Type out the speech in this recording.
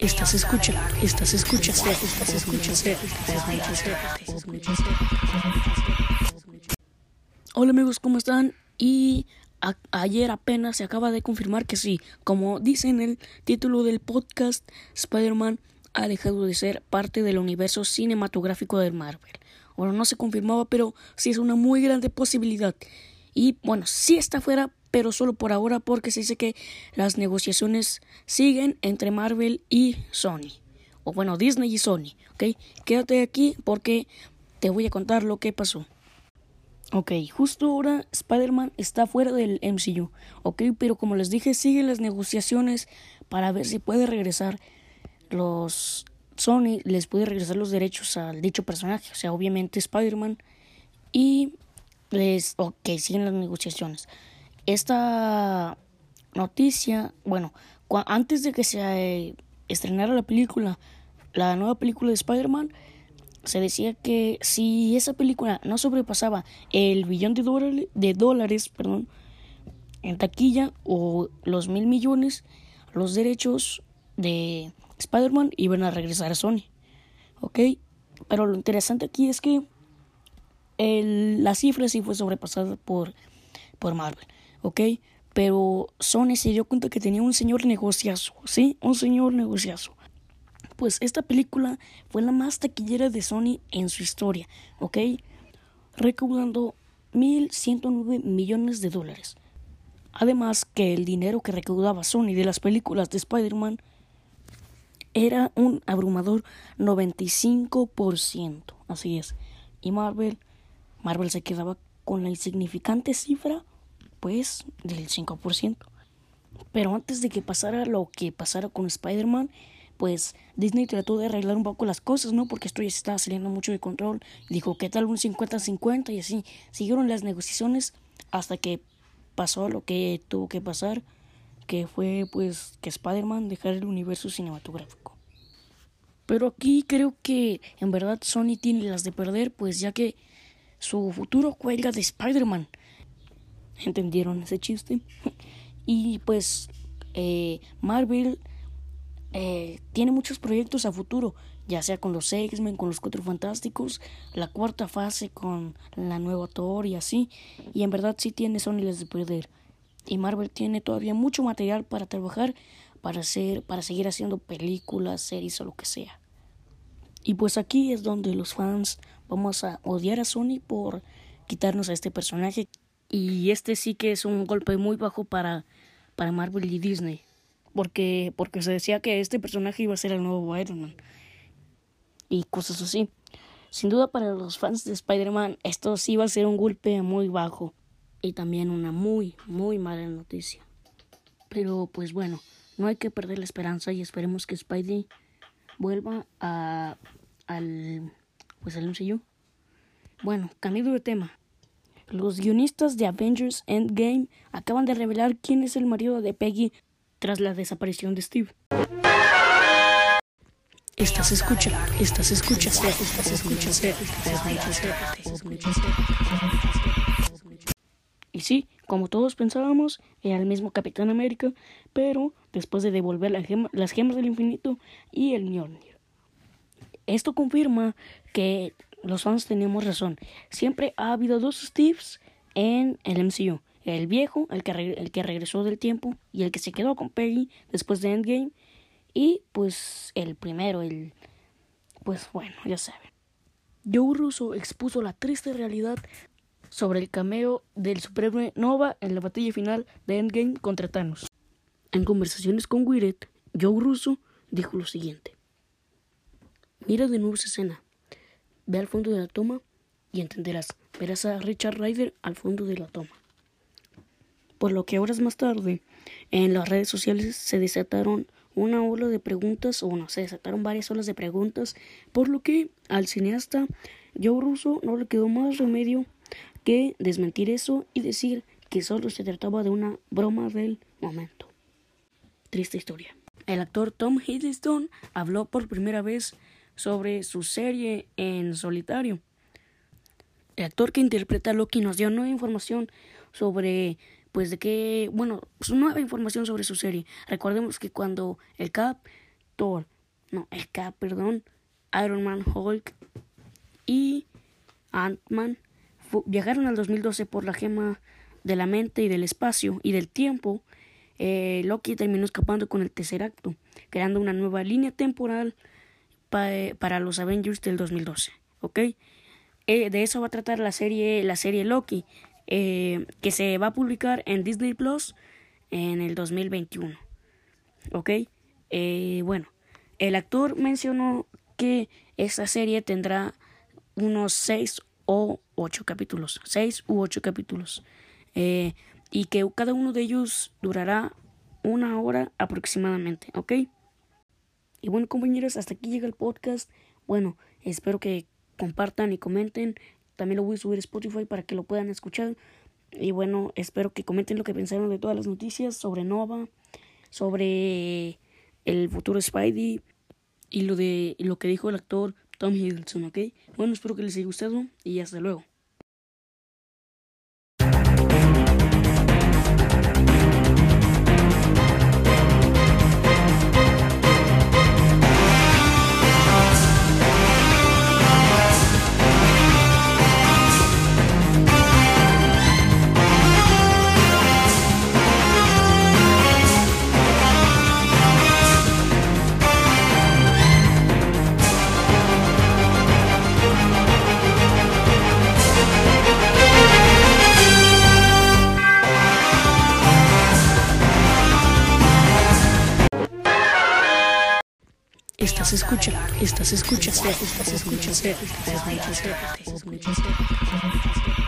Estás escuchando, estás escuchando, estás escuchando. Hola amigos, ¿cómo están? Y ayer apenas se acaba de confirmar que sí, como dice en el título del podcast, Spider-Man ha dejado de ser parte del universo cinematográfico de Marvel. Bueno, no se confirmaba, pero sí es una muy grande posibilidad. Y bueno, sí está fuera, pero solo por ahora porque se dice que las negociaciones siguen entre Marvel y Sony. O bueno, Disney y Sony, ¿ok? Quédate aquí porque te voy a contar lo que pasó. Ok, justo ahora Spider-Man está fuera del MCU, ok, pero como les dije, siguen las negociaciones para ver si puede regresar los... Sony les puede regresar los derechos al dicho personaje, o sea, obviamente Spider-Man, y les... Ok, siguen las negociaciones esta noticia, bueno, antes de que se eh, estrenara la película, la nueva película de Spider-Man, se decía que si esa película no sobrepasaba el billón de, dólares, perdón, en taquilla o los mil millones, los derechos de Spider-Man iban a regresar a Sony. ¿Ok? Pero lo interesante aquí es que la cifra sí fue sobrepasada por, por Marvel. ¿Ok? Pero Sony se dio cuenta que tenía un señor negociazo, ¿sí? Un señor negociazo. Pues esta película fue la más taquillera de Sony en su historia, ¿ok? Recaudando 1.109 millones de dólares. Además que el dinero que recaudaba Sony de las películas de Spider-Man era un abrumador 95%. Así es. Y Marvel, Marvel se quedaba con la insignificante cifra pues del 5%. Pero antes de que pasara lo que pasara con Spider-Man, pues Disney trató de arreglar un poco las cosas, ¿no? Porque esto ya se estaba saliendo mucho de control. Dijo, ¿qué tal un 50-50? Y así siguieron las negociaciones hasta que pasó lo que tuvo que pasar, que fue pues que Spider-Man dejara el universo cinematográfico. Pero aquí creo que en verdad Sony tiene las de perder, pues ya que su futuro cuelga de Spider-Man entendieron ese chiste. y pues eh, Marvel eh, tiene muchos proyectos a futuro, ya sea con los X-Men, con los Cuatro Fantásticos, la cuarta fase con la nueva Thor y así. Y en verdad sí tiene Sony las de perder. Y Marvel tiene todavía mucho material para trabajar, para hacer, para seguir haciendo películas, series o lo que sea. Y pues aquí es donde los fans vamos a odiar a Sony por quitarnos a este personaje y este sí que es un golpe muy bajo para, para Marvel y Disney. Porque, porque se decía que este personaje iba a ser el nuevo Iron Man. Y cosas así. Sin duda para los fans de Spider-Man esto sí va a ser un golpe muy bajo. Y también una muy, muy mala noticia. Pero pues bueno, no hay que perder la esperanza y esperemos que Spidey vuelva a, al, pues al MCU. Bueno, cambiando de tema. Los guionistas de Avengers Endgame acaban de revelar quién es el marido de Peggy tras la desaparición de Steve. Estás escuchando, estás escuchando, estás escuchando, Y sí, como todos pensábamos, era el mismo Capitán América, pero después de devolver las gemas del infinito y el Mjolnir. Esto confirma que los fans teníamos razón. Siempre ha habido dos Steves en el MCU. El viejo, el que, el que regresó del tiempo, y el que se quedó con Peggy después de Endgame. Y pues el primero, el... Pues bueno, ya saben. Joe Russo expuso la triste realidad sobre el cameo del superhéroe Nova en la batalla final de Endgame contra Thanos. En conversaciones con Wiret, Joe Russo dijo lo siguiente. Mira de nuevo esa escena. Ve al fondo de la toma y entenderás. Verás a Richard Ryder al fondo de la toma. Por lo que horas más tarde, en las redes sociales se desataron una ola de preguntas, o no, se desataron varias olas de preguntas, por lo que al cineasta Joe Russo no le quedó más remedio que desmentir eso y decir que solo se trataba de una broma del momento. Triste historia. El actor Tom Hiddleston habló por primera vez sobre su serie en solitario. El actor que interpreta a Loki nos dio nueva información sobre, pues de qué, bueno, nueva información sobre su serie. Recordemos que cuando el Cap Thor, no, el Cap, perdón, Iron Man, Hulk y Ant-Man viajaron al 2012 por la gema de la mente y del espacio y del tiempo. Eh, Loki terminó escapando con el tercer acto, creando una nueva línea temporal para los Avengers del 2012. ¿Ok? Eh, de eso va a tratar la serie, la serie Loki, eh, que se va a publicar en Disney Plus en el 2021. ¿Ok? bueno, el actor mencionó que esta serie tendrá unos 6 o 8 capítulos, 6 u 8 capítulos, eh, y que cada uno de ellos durará una hora aproximadamente, ¿ok? Y bueno, compañeros, hasta aquí llega el podcast. Bueno, espero que compartan y comenten. También lo voy a subir a Spotify para que lo puedan escuchar. Y bueno, espero que comenten lo que pensaron de todas las noticias sobre Nova, sobre el futuro Spidey y lo de lo que dijo el actor Tom Hiddleston, ¿ok? Bueno, espero que les haya gustado y hasta luego. Estás escuchando, estás escuchando, estás escuchando, estás escuchando, estás escuchando.